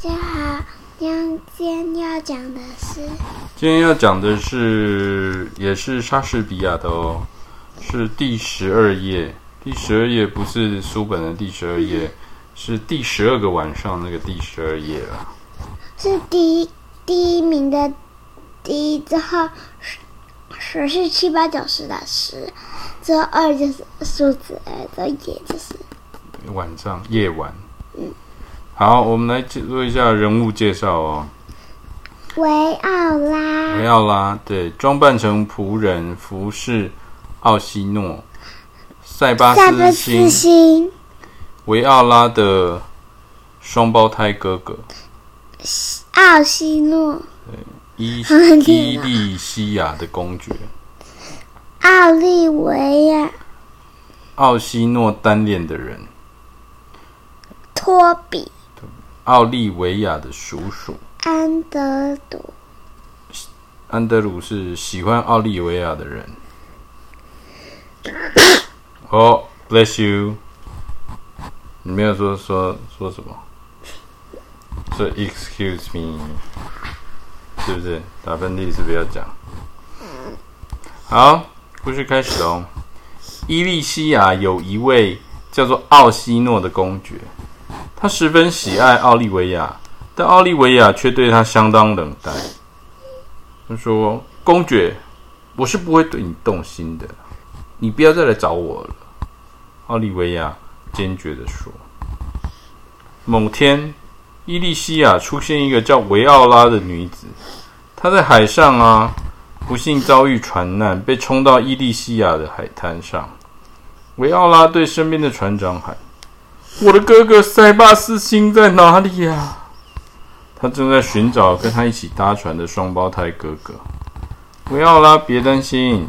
大家好，今天要讲的是，今天要讲的是，也是莎士比亚的哦，是第十二页。第十二页不是书本的第十二页，是第十二个晚上那个第十二页了。是第一第一名的第一之后，十是七八九十的十，之后二就是数字二，之后也就是晚上夜晚。嗯。好，我们来做一下人物介绍哦。维奥拉，维奥拉，对，装扮成仆人服侍奥西诺，塞巴斯星，维奥拉的双胞胎哥哥，奥西诺，对，伊伊利西亚的公爵，奥利维亚，奥西诺单恋的人，托比。奥利维亚的叔叔安德鲁，安德鲁是喜欢奥利维亚的人。哦、oh,，bless you。你没有说说说什么？说 excuse me，是不是？打喷嚏是不是要讲？好，故事开始哦。伊利西亚有一位叫做奥西诺的公爵。他十分喜爱奥利维亚，但奥利维亚却对他相当冷淡。他说：“公爵，我是不会对你动心的，你不要再来找我了。”奥利维亚坚决地说。某天，伊利西亚出现一个叫维奥拉的女子，她在海上啊，不幸遭遇船难，被冲到伊利西亚的海滩上。维奥拉对身边的船长喊。我的哥哥塞巴斯星在哪里呀、他正在寻找跟他一起搭船的双胞胎哥哥。维奥拉，别担心。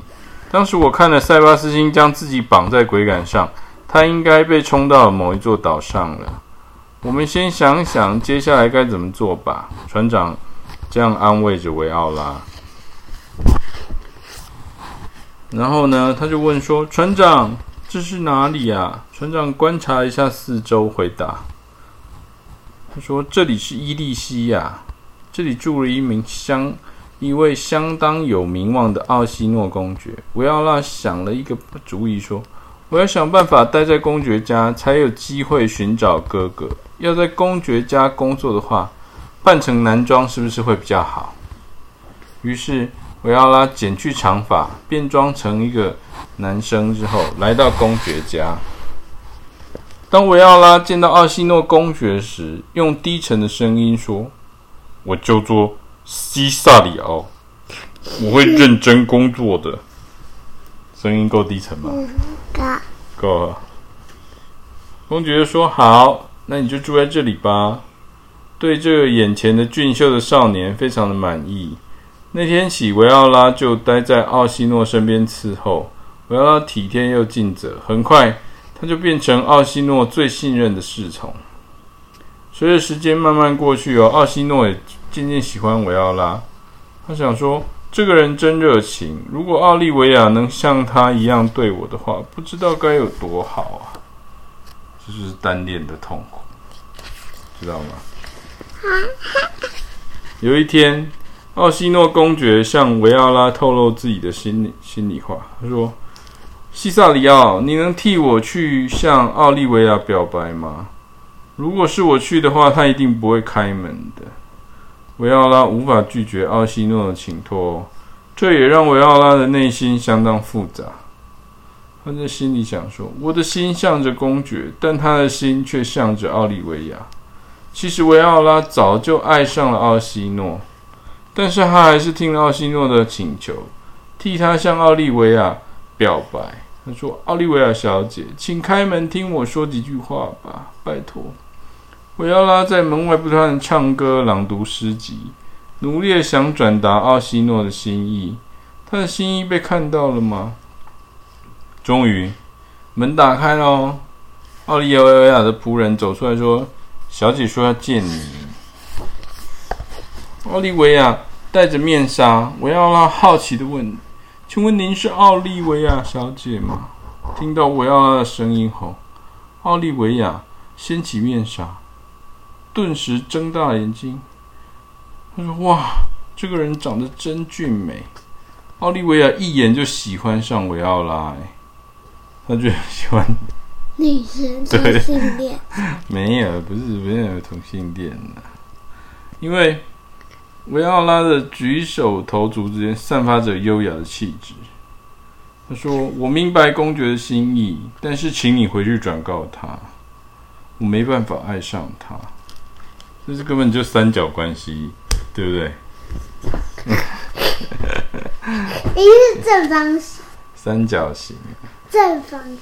当时我看了塞巴斯星将自己绑在桅杆上，他应该被冲到某一座岛上了。我们先想想接下来该怎么做吧。船长这样安慰着维奥拉。然后呢，他就问说：“船长。”这是哪里啊？船长观察一下四周，回答：“他说这里是伊利西亚，这里住了一名相一位相当有名望的奥西诺公爵。”维奥拉想了一个主意，说：“我要想办法待在公爵家，才有机会寻找哥哥。要在公爵家工作的话，扮成男装是不是会比较好？”于是。维奥拉剪去长发，变装成一个男生之后，来到公爵家。当维奥拉见到奥西诺公爵时，用低沉的声音说：“我叫做西萨里奥，我会认真工作的。”声音够低沉吗？够，够了。公爵说：“好，那你就住在这里吧。”对这个眼前的俊秀的少年非常的满意。那天起，维奥拉就待在奥西诺身边伺候。维奥拉体贴又尽责，很快他就变成奥西诺最信任的侍从。随着时间慢慢过去哦，奥西诺也渐渐喜欢维奥拉。他想说，这个人真热情。如果奥利维亚能像他一样对我的话，不知道该有多好啊！这就是单恋的痛苦，知道吗？有一天。奥西诺公爵向维奥拉透露自己的心里心里话。他说：“西萨里奥，你能替我去向奥利维亚表白吗？如果是我去的话，他一定不会开门的。”维奥拉无法拒绝奥西诺的请托，这也让维奥拉的内心相当复杂。他在心里想说：“我的心向着公爵，但他的心却向着奥利维亚。”其实维奥拉早就爱上了奥西诺。但是他还是听了奥西诺的请求，替他向奥利维亚表白。他说：“奥利维亚小姐，请开门，听我说几句话吧，拜托。”维奥拉在门外不断唱歌、朗读诗集，努力想转达奥西诺的心意。他的心意被看到了吗？终于，门打开了，奥利维亚的仆人走出来说：“小姐说要见你。”奥利维亚。戴着面纱，维奥拉好奇地问：“请问您是奥利维亚小姐吗？”听到维奥拉的声音后，奥利维亚掀起面纱：“顿时睁大眼睛。他说：“哇，这个人长得真俊美。”奥利维亚一眼就喜欢上维奥拉，哎，他就喜欢女生同性恋？没有，不是没有同性恋的，因为维奥拉的举手投足之间散发着优雅的气质。他说：“我明白公爵的心意，但是请你回去转告他，我没办法爱上他。这是根本就三角关系，对不对？”一是正方形，三角形，正方形。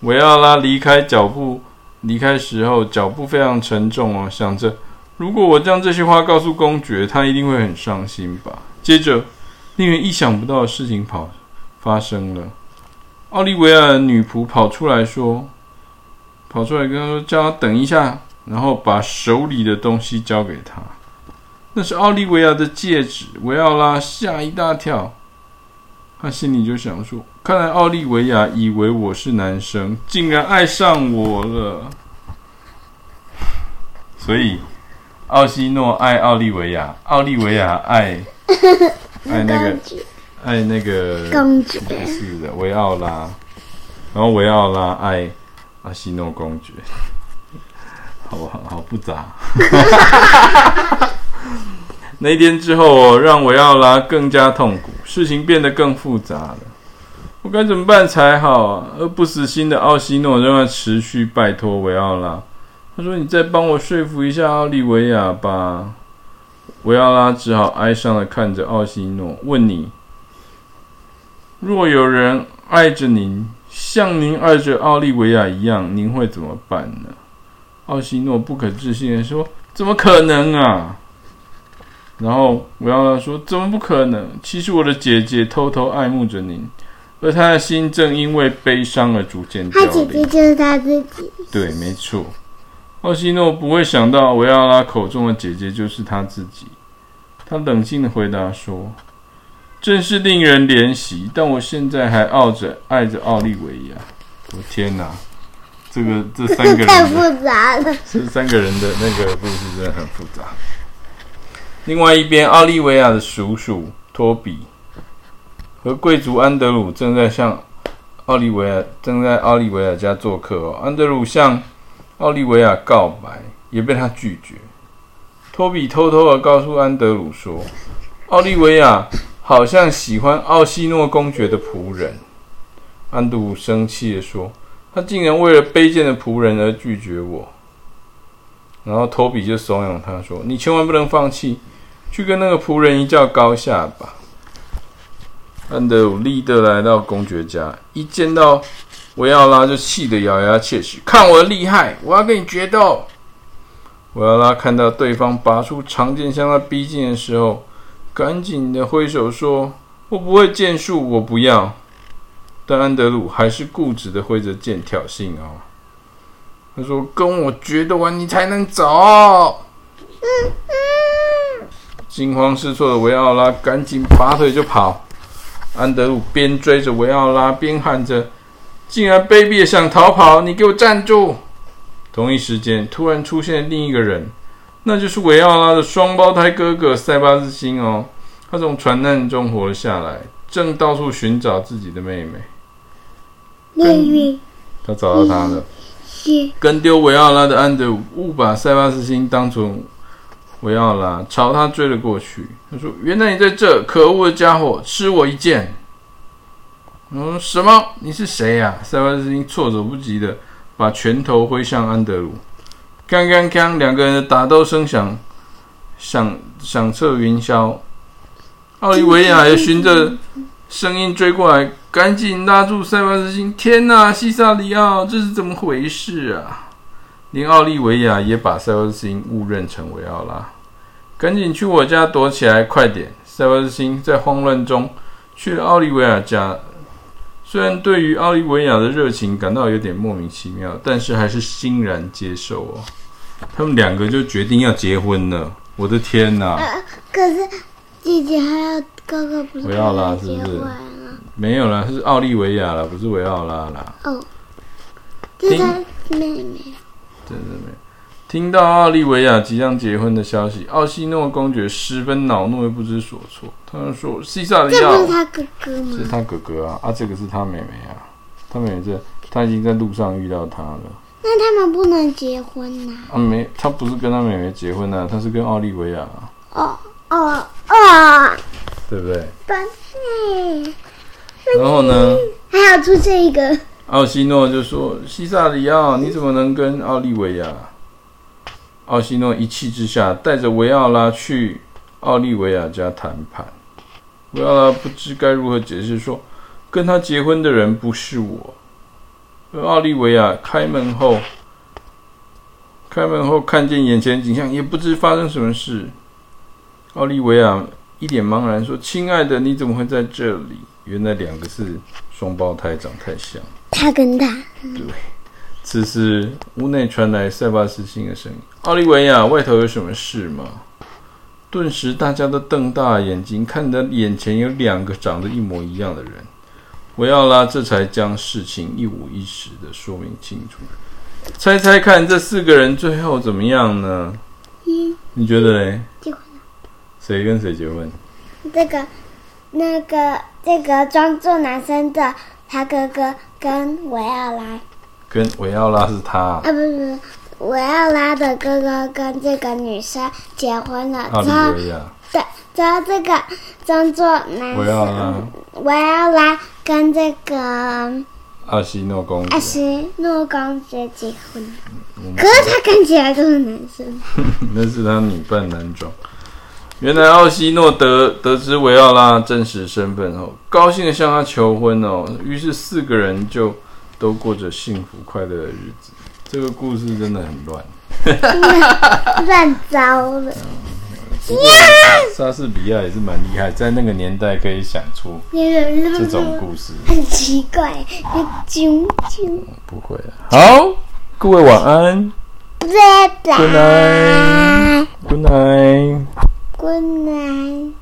维奥拉离开脚步，离开时候脚步非常沉重哦，想着如果我将这些话告诉公爵，他一定会很伤心吧。接着，令人意想不到的事情跑发生了，奥利维亚的女仆跑出来说，跑出来跟他说，叫他等一下，然后把手里的东西交给他。那是奥利维亚的戒指，维奥拉吓一大跳，他心里就想说：“看来奥利维亚以为我是男生，竟然爱上我了。”所以，奥西诺爱奥利维亚，奥利维亚爱 爱那个爱那个公爵，是的，维奥拉，然后维奥拉爱阿西诺公爵，好好好复杂。那一天之后，让维奥拉更加痛苦，事情变得更复杂了。我该怎么办才好啊？而不死心的奥西诺仍然持续拜托维奥拉。他说：“你再帮我说服一下奥利维亚吧。”维奥拉只好哀伤的看着奥西诺，问你：“若有人爱着您，像您爱着奥利维亚一样，您会怎么办呢？”奥西诺不可置信的说：“怎么可能啊？”然后维奥拉说：“怎么不可能？其实我的姐姐偷偷爱慕着您，而她的心正因为悲伤而逐渐凋零。”她姐姐就是她自己。对，没错。奥西诺不会想到维奥拉口中的姐姐就是他自己。他冷静的回答说：“真是令人怜惜，但我现在还爱着爱着奥利维亚。”我天哪，这个这三个人太复杂了。这三个人的那个故事真的很复杂。另外一边，奥利维亚的叔叔托比和贵族安德鲁正在向奥利维亚正在奥利维亚家做客哦。安德鲁向奥利维亚告白，也被他拒绝。托比偷偷的告诉安德鲁说，奥利维亚好像喜欢奥西诺公爵的仆人。安德鲁生气的说，他竟然为了卑贱的仆人而拒绝我。然后托比就怂恿他说：“你千万不能放弃。”去跟那个仆人一较高下吧。安德鲁立刻来到公爵家，一见到维奥拉就气得咬牙切齿：“看我的厉害！我要跟你决斗！”维奥拉看到对方拔出长剑向他逼近的时候，赶紧的挥手说：“我不会剑术，我不要。”但安德鲁还是固执的挥着剑挑衅哦。他说：“跟我决斗完，你才能走。”惊慌失措的维奥拉赶紧拔腿就跑，安德鲁边追着维奥拉边喊着：“竟然卑鄙的想逃跑！你给我站住！”同一时间，突然出现另一个人，那就是维奥拉的双胞胎哥哥塞巴斯星哦。他从船难中活了下来，正到处寻找自己的妹妹。他找到她了。跟丢维奥拉的安德鲁误把塞巴斯星当成。维奥拉朝他追了过去。他说：“原来你在这，可恶的家伙，吃我一剑！”嗯，什么？你是谁呀？塞巴斯汀措手不及的把拳头挥向安德鲁。刚刚刚，两个人的打斗声响响响彻云霄。奥利维亚也循着声音追过来，赶紧拉住塞巴斯汀。天哪，西萨里奥，这是怎么回事啊？连奥利维亚也把塞巴斯汀误认成维奥拉，赶紧去我家躲起来！快点！塞巴斯汀在慌乱中去了奥利维亚家。虽然对于奥利维亚的热情感到有点莫名其妙，但是还是欣然接受哦。他们两个就决定要结婚了。我的天哪！呃、可是姐姐还要哥哥不是维奥拉是不是？没有啦，是奥利维亚啦，不是维奥拉啦。哦，这是他妹妹。听到奥利维亚即将结婚的消息，奥西诺公爵十分恼怒，又不知所措。他就说：“西萨里奥，这不是他哥哥吗？这是他哥哥啊！啊，这个是他妹妹啊。他妹妹这他已经在路上遇到他了。那他们不能结婚呐、啊？啊，没，他不是跟他妹妹结婚啊，他是跟奥利维亚、啊。哦哦哦，对不对？对。然后呢？还要出现一个。奥西诺就说：“西萨里奥，你怎么能跟奥利维亚？”奥西诺一气之下，带着维奥拉去奥利维亚家谈判。维奥拉不知该如何解释，说跟他结婚的人不是我。而奥利维亚开门后，开门后看见眼前景象，也不知发生什么事。奥利维亚一脸茫然说：“亲爱的，你怎么会在这里？”原来两个是双胞胎，长太像。他跟他。对。此时，屋内传来塞巴斯汀的声音：“奥利维亚，外头有什么事吗？”顿时，大家都瞪大眼睛，看着眼前有两个长得一模一样的人。维奥拉这才将事情一五一十的说明清楚。猜猜看，这四个人最后怎么样呢？嗯，你觉得嘞？结婚了。谁跟谁结婚？这个、那个、这个装作男生的他哥哥跟维奥拉。跟维奥拉是他啊？不是不是，维奥拉的哥哥跟这个女生结婚了。奥利维亚。对，然后这个装作男生。维奥拉。维奥拉跟这个阿西诺公爵。阿西诺公爵结婚，嗯、可是他看起来都是男生。那是他女扮男装。原来奥西诺得得知维奥拉真实身份后，高兴的向他求婚哦。于是四个人就。都过着幸福快乐的日子。这个故事真的很乱，乱糟了。莎士比亚也是蛮厉害，在那个年代可以想出这种故事，很奇怪。啾啾，不会啊。好，各位晚安。拜拜。Good night。Good night。Good night。